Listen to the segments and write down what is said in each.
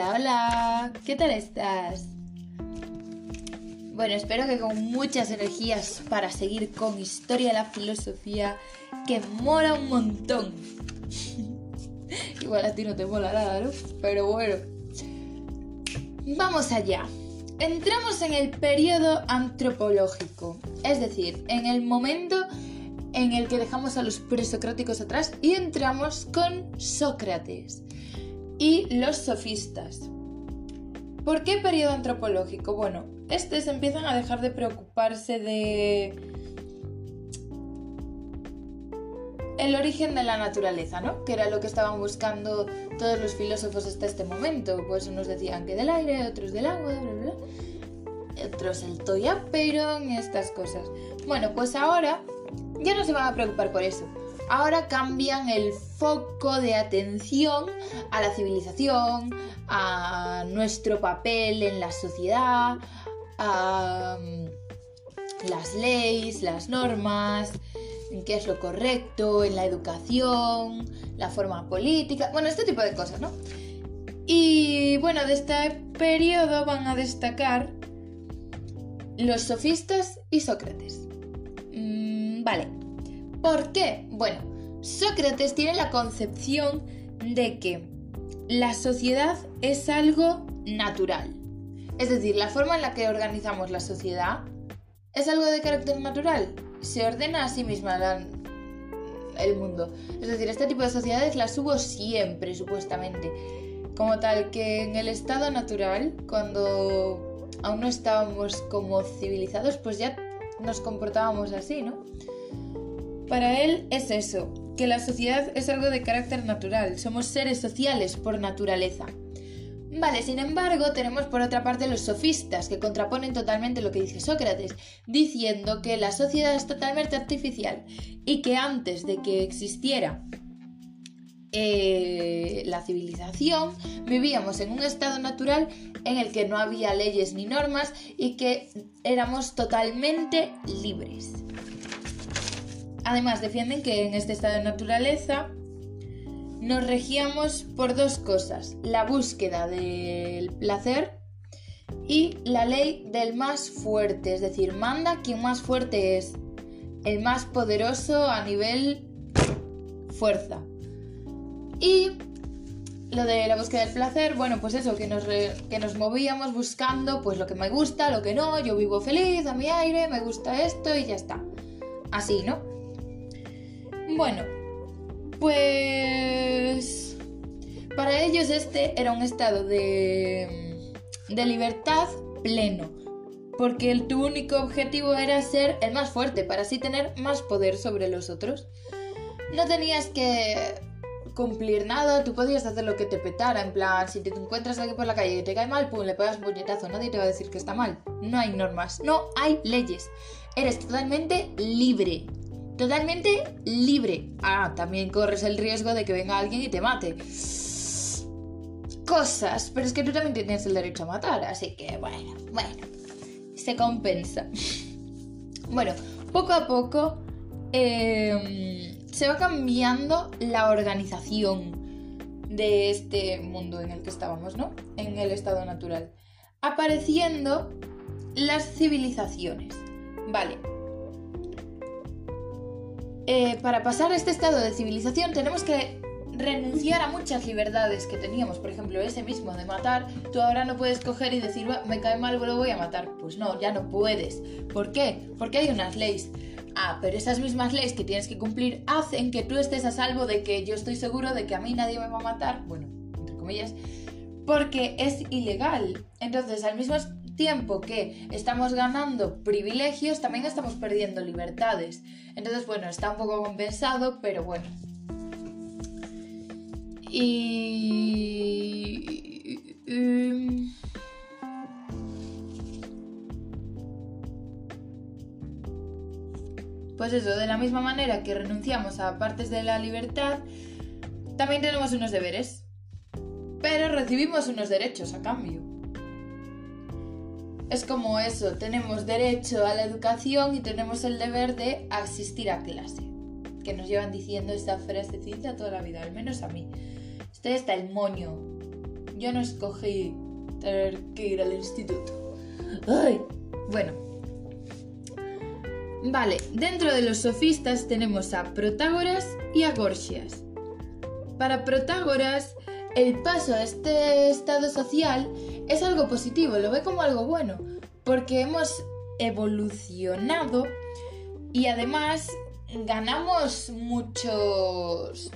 Hola, hola, ¿qué tal estás? Bueno, espero que con muchas energías para seguir con Historia de la Filosofía, que mola un montón. Igual a ti no te mola nada, ¿no? Pero bueno. Vamos allá. Entramos en el periodo antropológico, es decir, en el momento en el que dejamos a los presocráticos atrás y entramos con Sócrates y los sofistas. ¿Por qué periodo antropológico? Bueno, estos empiezan a dejar de preocuparse de el origen de la naturaleza, ¿no? Que era lo que estaban buscando todos los filósofos hasta este momento. Pues unos decían que del aire, otros del agua, bla, bla, bla. Otros el toyaperon y estas cosas. Bueno, pues ahora ya no se van a preocupar por eso ahora cambian el foco de atención a la civilización, a nuestro papel en la sociedad, a mm, las leyes, las normas, en qué es lo correcto, en la educación, la forma política, bueno, este tipo de cosas, ¿no? Y bueno, de este periodo van a destacar los sofistas y Sócrates. Mm, vale. ¿Por qué? Bueno, Sócrates tiene la concepción de que la sociedad es algo natural. Es decir, la forma en la que organizamos la sociedad es algo de carácter natural. Se ordena a sí misma el mundo. Es decir, este tipo de sociedades las hubo siempre, supuestamente. Como tal, que en el estado natural, cuando aún no estábamos como civilizados, pues ya nos comportábamos así, ¿no? Para él es eso, que la sociedad es algo de carácter natural, somos seres sociales por naturaleza. Vale, sin embargo, tenemos por otra parte los sofistas, que contraponen totalmente lo que dice Sócrates, diciendo que la sociedad es totalmente artificial y que antes de que existiera eh, la civilización, vivíamos en un estado natural en el que no había leyes ni normas y que éramos totalmente libres. Además, defienden que en este estado de naturaleza nos regíamos por dos cosas, la búsqueda del placer y la ley del más fuerte, es decir, manda quien más fuerte es, el más poderoso a nivel fuerza. Y lo de la búsqueda del placer, bueno, pues eso, que nos, que nos movíamos buscando pues lo que me gusta, lo que no, yo vivo feliz, a mi aire, me gusta esto y ya está. Así, ¿no? Bueno, pues para ellos este era un estado de, de libertad pleno, porque tu único objetivo era ser el más fuerte, para así tener más poder sobre los otros. No tenías que cumplir nada, tú podías hacer lo que te petara, en plan, si te encuentras aquí por la calle y te cae mal, pum, le pegas un puñetazo, nadie te va a decir que está mal. No hay normas, no hay leyes. Eres totalmente libre totalmente libre. Ah, también corres el riesgo de que venga alguien y te mate. Cosas, pero es que tú también tienes el derecho a matar, así que bueno, bueno, se compensa. Bueno, poco a poco em, se va cambiando la organización de este mundo en el que estábamos, ¿no? En el estado natural. Apareciendo las civilizaciones. Vale, eh, para pasar este estado de civilización tenemos que renunciar a muchas libertades que teníamos. Por ejemplo, ese mismo de matar, tú ahora no puedes coger y decir, me cae mal, lo voy a matar. Pues no, ya no puedes. ¿Por qué? Porque hay unas leyes. Ah, pero esas mismas leyes que tienes que cumplir hacen que tú estés a salvo de que yo estoy seguro de que a mí nadie me va a matar. Bueno, entre comillas. Porque es ilegal. Entonces, al mismo tiempo que estamos ganando privilegios, también estamos perdiendo libertades. Entonces, bueno, está un poco compensado, pero bueno. Y... Pues eso, de la misma manera que renunciamos a partes de la libertad, también tenemos unos deberes. Pero recibimos unos derechos a cambio es como eso, tenemos derecho a la educación y tenemos el deber de asistir a clase. Que nos llevan diciendo esta frasecita toda la vida, al menos a mí. Estoy hasta el moño yo no escogí tener que ir al instituto. Ay, bueno. Vale, dentro de los sofistas tenemos a Protágoras y a Gorgias. Para Protágoras, el paso a este estado social es algo positivo, lo ve como algo bueno, porque hemos evolucionado y además ganamos muchos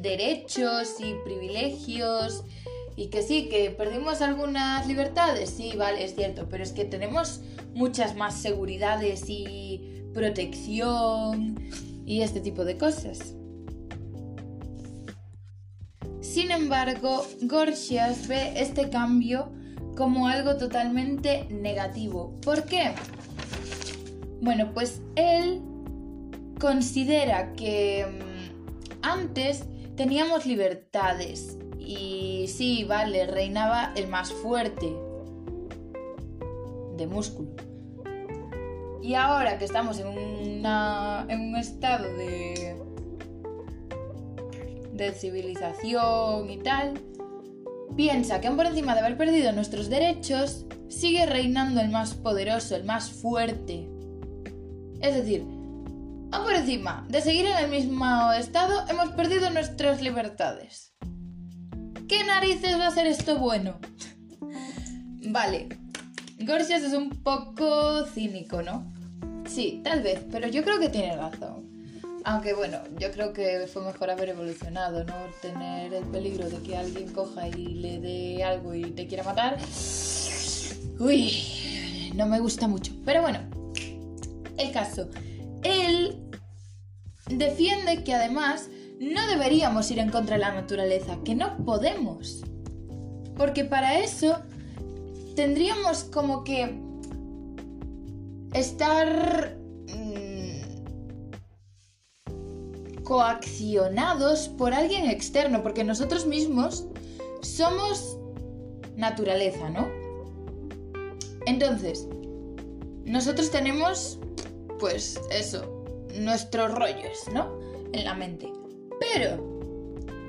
derechos y privilegios y que sí, que perdimos algunas libertades, sí, vale, es cierto, pero es que tenemos muchas más seguridades y protección y este tipo de cosas. Sin embargo, Gorgias ve este cambio como algo totalmente negativo. ¿Por qué? Bueno, pues él considera que mm, antes teníamos libertades y sí, vale, reinaba el más fuerte de músculo. Y ahora que estamos en, en un estado de, de civilización y tal, piensa que aún por encima de haber perdido nuestros derechos, sigue reinando el más poderoso, el más fuerte. Es decir, aún por encima de seguir en el mismo estado, hemos perdido nuestras libertades. ¿Qué narices va a ser esto bueno? vale, Gorgias es un poco cínico, ¿no? Sí, tal vez, pero yo creo que tiene razón. Aunque bueno, yo creo que fue mejor haber evolucionado, ¿no? Tener el peligro de que alguien coja y le dé algo y te quiera matar. Uy, no me gusta mucho. Pero bueno, el caso. Él defiende que además no deberíamos ir en contra de la naturaleza, que no podemos. Porque para eso tendríamos como que estar mm, coaccionados por alguien externo, porque nosotros mismos somos naturaleza, ¿no? Entonces, nosotros tenemos pues eso, nuestros rollos, ¿no? En la mente. Pero,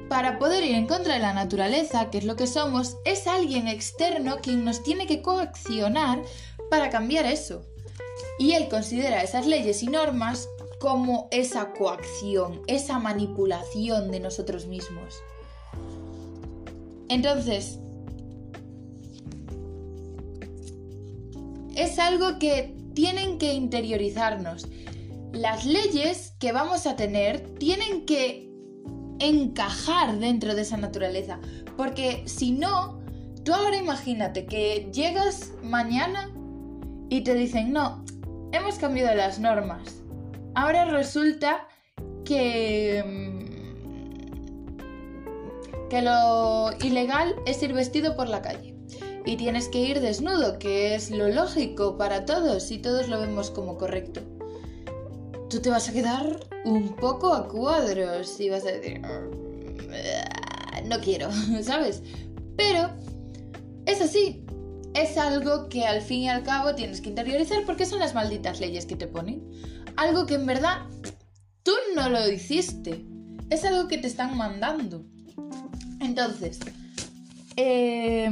para poder ir en contra de la naturaleza, que es lo que somos, es alguien externo quien nos tiene que coaccionar para cambiar eso. Y él considera esas leyes y normas como esa coacción, esa manipulación de nosotros mismos. Entonces, es algo que tienen que interiorizarnos. Las leyes que vamos a tener tienen que encajar dentro de esa naturaleza. Porque si no, tú ahora imagínate que llegas mañana y te dicen, no, hemos cambiado las normas. Ahora resulta que... Mm, que lo ilegal es ir vestido por la calle y tienes que ir desnudo, que es lo lógico para todos y todos lo vemos como correcto. Tú te vas a quedar un poco a cuadros y vas a decir, ah, no quiero, ¿sabes? Pero es así. Es algo que al fin y al cabo tienes que interiorizar porque son las malditas leyes que te ponen. Algo que en verdad tú no lo hiciste. Es algo que te están mandando. Entonces, eh,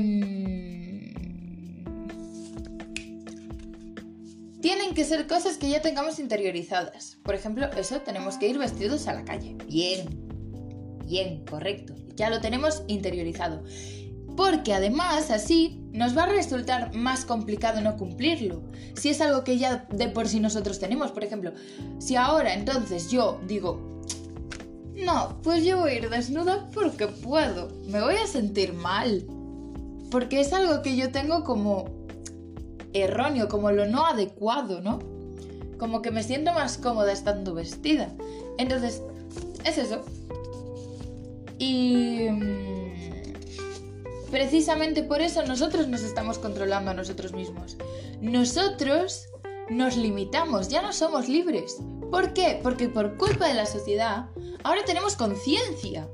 tienen que ser cosas que ya tengamos interiorizadas. Por ejemplo, eso, tenemos que ir vestidos a la calle. Bien, bien, correcto. Ya lo tenemos interiorizado. Porque además así nos va a resultar más complicado no cumplirlo. Si es algo que ya de por sí nosotros tenemos, por ejemplo, si ahora entonces yo digo, no, pues yo voy a ir desnuda porque puedo, me voy a sentir mal. Porque es algo que yo tengo como erróneo, como lo no adecuado, ¿no? Como que me siento más cómoda estando vestida. Entonces, es eso. Y mm, precisamente por eso nosotros nos estamos controlando a nosotros mismos. Nosotros nos limitamos, ya no somos libres. ¿Por qué? Porque por culpa de la sociedad, ahora tenemos conciencia.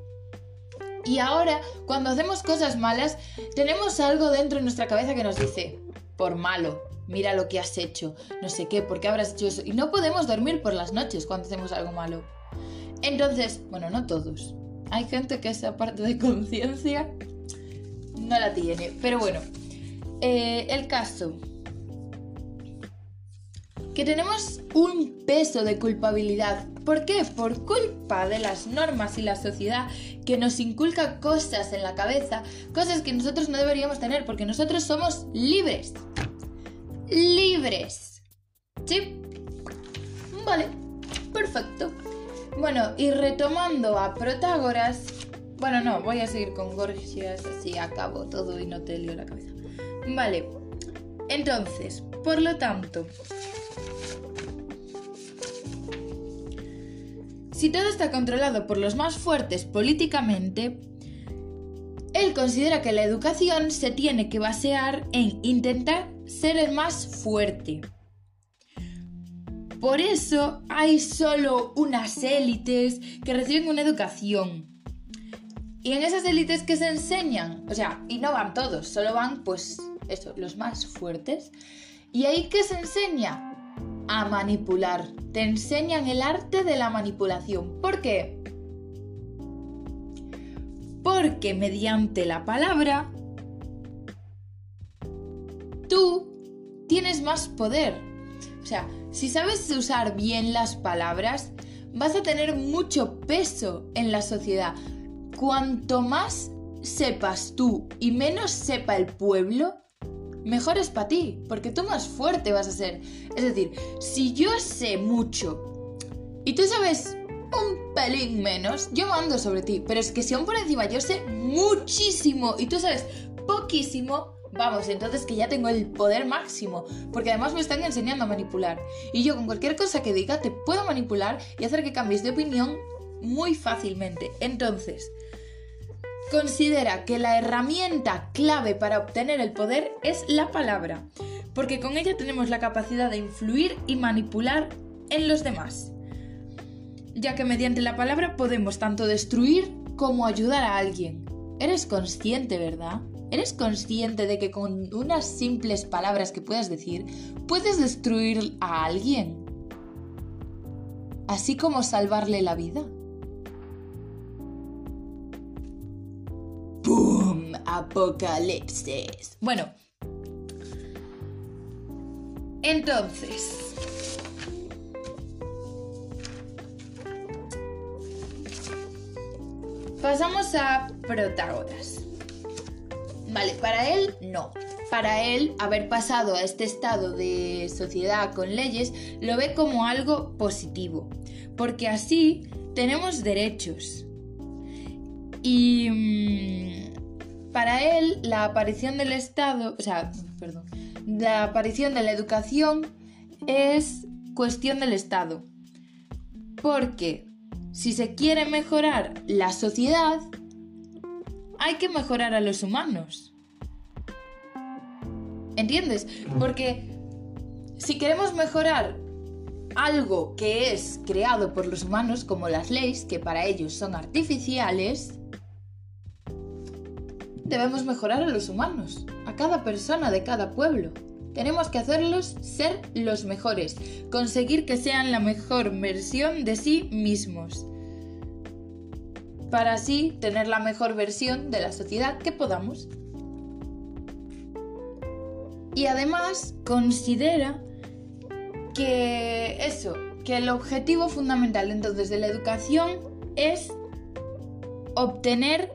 Y ahora, cuando hacemos cosas malas, tenemos algo dentro de nuestra cabeza que nos dice, por malo. Mira lo que has hecho, no sé qué, ¿por qué habrás hecho eso? Y no podemos dormir por las noches cuando hacemos algo malo. Entonces, bueno, no todos. Hay gente que esa parte de conciencia no la tiene. Pero bueno, eh, el caso. Que tenemos un peso de culpabilidad. ¿Por qué? Por culpa de las normas y la sociedad que nos inculca cosas en la cabeza, cosas que nosotros no deberíamos tener, porque nosotros somos libres. Libres. ¿Sí? Vale, perfecto. Bueno, y retomando a Protágoras, bueno, no, voy a seguir con Gorgias, así acabo todo y no te lío la cabeza. Vale, entonces, por lo tanto, si todo está controlado por los más fuertes políticamente, él considera que la educación se tiene que basear en intentar ser el más fuerte. Por eso hay solo unas élites que reciben una educación. Y en esas élites que se enseñan, o sea, y no van todos, solo van pues eso, los más fuertes. Y ahí que se enseña a manipular. Te enseñan el arte de la manipulación. ¿Por qué? Porque mediante la palabra tú tienes más poder. O sea, si sabes usar bien las palabras, vas a tener mucho peso en la sociedad. Cuanto más sepas tú y menos sepa el pueblo, mejor es para ti, porque tú más fuerte vas a ser. Es decir, si yo sé mucho y tú sabes un pelín menos, yo mando sobre ti, pero es que si aún por encima yo sé muchísimo y tú sabes poquísimo, vamos, entonces que ya tengo el poder máximo, porque además me están enseñando a manipular. Y yo con cualquier cosa que diga te puedo manipular y hacer que cambies de opinión muy fácilmente. Entonces, considera que la herramienta clave para obtener el poder es la palabra, porque con ella tenemos la capacidad de influir y manipular en los demás, ya que mediante la palabra podemos tanto destruir como ayudar a alguien. Eres consciente, ¿verdad? ¿Eres consciente de que con unas simples palabras que puedas decir puedes destruir a alguien? Así como salvarle la vida. Apocalipsis. Bueno. Entonces. Pasamos a Protágoras. Vale, para él no. Para él, haber pasado a este estado de sociedad con leyes lo ve como algo positivo, porque así tenemos derechos. Y mm, para él, la aparición del Estado, o sea, perdón, la aparición de la educación es cuestión del Estado. Porque si se quiere mejorar la sociedad, hay que mejorar a los humanos. ¿Entiendes? Porque si queremos mejorar algo que es creado por los humanos, como las leyes, que para ellos son artificiales, debemos mejorar a los humanos, a cada persona de cada pueblo. Tenemos que hacerlos ser los mejores, conseguir que sean la mejor versión de sí mismos para así tener la mejor versión de la sociedad que podamos. Y además considera que eso, que el objetivo fundamental entonces de la educación es obtener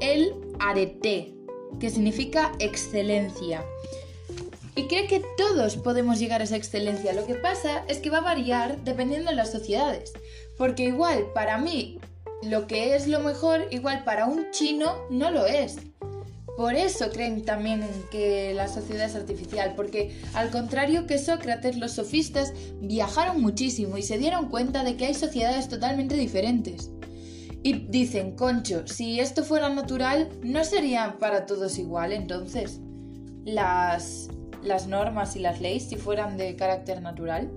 el arete, que significa excelencia. Y cree que todos podemos llegar a esa excelencia. Lo que pasa es que va a variar dependiendo de las sociedades. Porque igual, para mí, lo que es lo mejor, igual para un chino no lo es. Por eso creen también que la sociedad es artificial, porque al contrario que Sócrates, los sofistas viajaron muchísimo y se dieron cuenta de que hay sociedades totalmente diferentes. Y dicen, concho, si esto fuera natural, ¿no sería para todos igual entonces? Las, las normas y las leyes si fueran de carácter natural.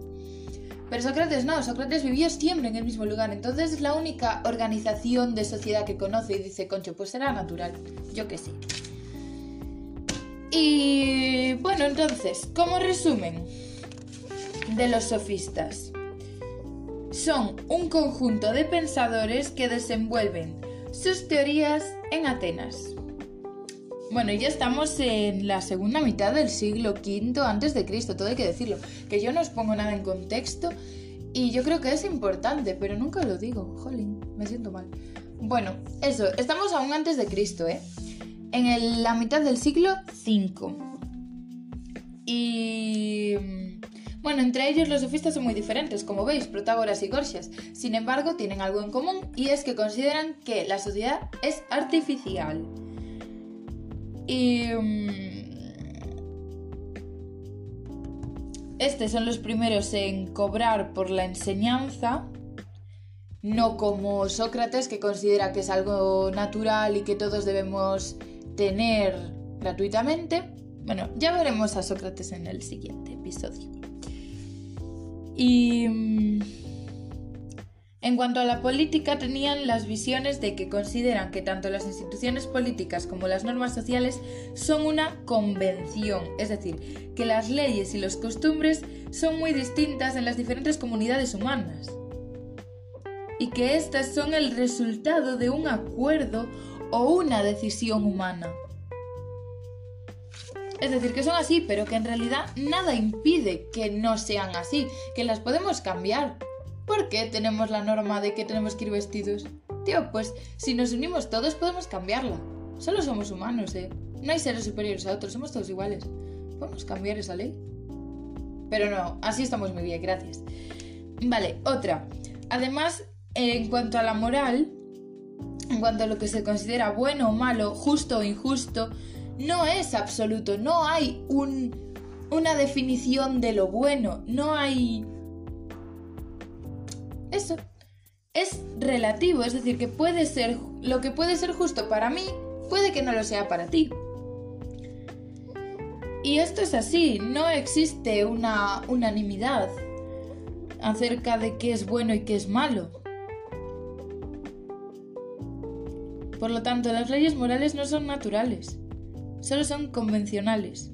Pero Sócrates no, Sócrates vivió siempre en el mismo lugar, entonces es la única organización de sociedad que conoce y dice, concho, pues será natural, yo que sé. Y bueno, entonces, como resumen de los sofistas, son un conjunto de pensadores que desenvuelven sus teorías en Atenas. Bueno, ya estamos en la segunda mitad del siglo V antes de Cristo, todo hay que decirlo. Que yo no os pongo nada en contexto y yo creo que es importante, pero nunca lo digo. Jolín, me siento mal. Bueno, eso, estamos aún antes de Cristo, ¿eh? En la mitad del siglo V. Y... Bueno, entre ellos los sofistas son muy diferentes, como veis, Protágoras y Gorgias. Sin embargo, tienen algo en común y es que consideran que la sociedad es artificial. Y... Mm, estos son los primeros en cobrar por la enseñanza, no como Sócrates que considera que es algo natural y que todos debemos tener gratuitamente. Bueno, ya veremos a Sócrates en el siguiente episodio. Y... Mm, en cuanto a la política, tenían las visiones de que consideran que tanto las instituciones políticas como las normas sociales son una convención, es decir, que las leyes y las costumbres son muy distintas en las diferentes comunidades humanas y que éstas son el resultado de un acuerdo o una decisión humana. Es decir, que son así, pero que en realidad nada impide que no sean así, que las podemos cambiar. ¿Por qué tenemos la norma de que tenemos que ir vestidos? Tío, pues si nos unimos todos podemos cambiarla. Solo somos humanos, ¿eh? No hay seres superiores a otros, somos todos iguales. Podemos cambiar esa ley. Pero no, así estamos muy bien, gracias. Vale, otra. Además, en cuanto a la moral, en cuanto a lo que se considera bueno o malo, justo o injusto, no es absoluto. No hay un, una definición de lo bueno. No hay eso es relativo, es decir, que puede ser lo que puede ser justo para mí, puede que no lo sea para ti. Y esto es así, no existe una unanimidad acerca de qué es bueno y qué es malo. Por lo tanto, las leyes morales no son naturales, solo son convencionales.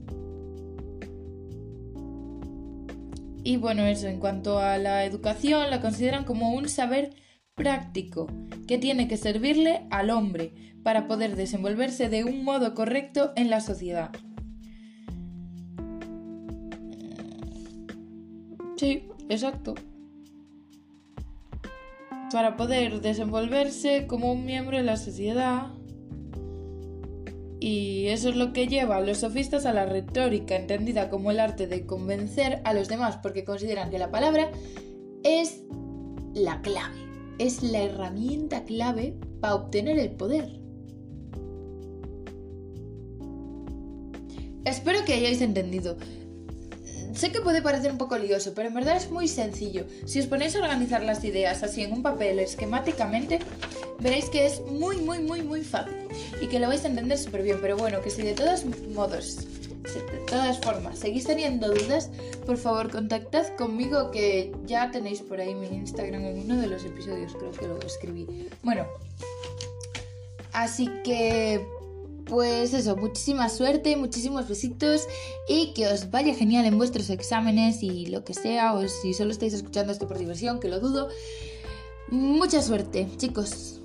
Y bueno, eso, en cuanto a la educación, la consideran como un saber práctico que tiene que servirle al hombre para poder desenvolverse de un modo correcto en la sociedad. Sí, exacto. Para poder desenvolverse como un miembro de la sociedad y eso es lo que lleva a los sofistas a la retórica, entendida como el arte de convencer a los demás, porque consideran que la palabra es la clave, es la herramienta clave para obtener el poder. Espero que hayáis entendido. Sé que puede parecer un poco lioso, pero en verdad es muy sencillo. Si os ponéis a organizar las ideas así en un papel esquemáticamente, veréis que es muy, muy, muy, muy fácil y que lo vais a entender súper bien. Pero bueno, que si de todos modos, de todas formas, seguís teniendo dudas, por favor contactad conmigo que ya tenéis por ahí mi Instagram en uno de los episodios, creo que lo escribí. Bueno, así que pues eso, muchísima suerte, muchísimos besitos y que os vaya genial en vuestros exámenes y lo que sea, o si solo estáis escuchando esto por diversión, que lo dudo. Mucha suerte, chicos.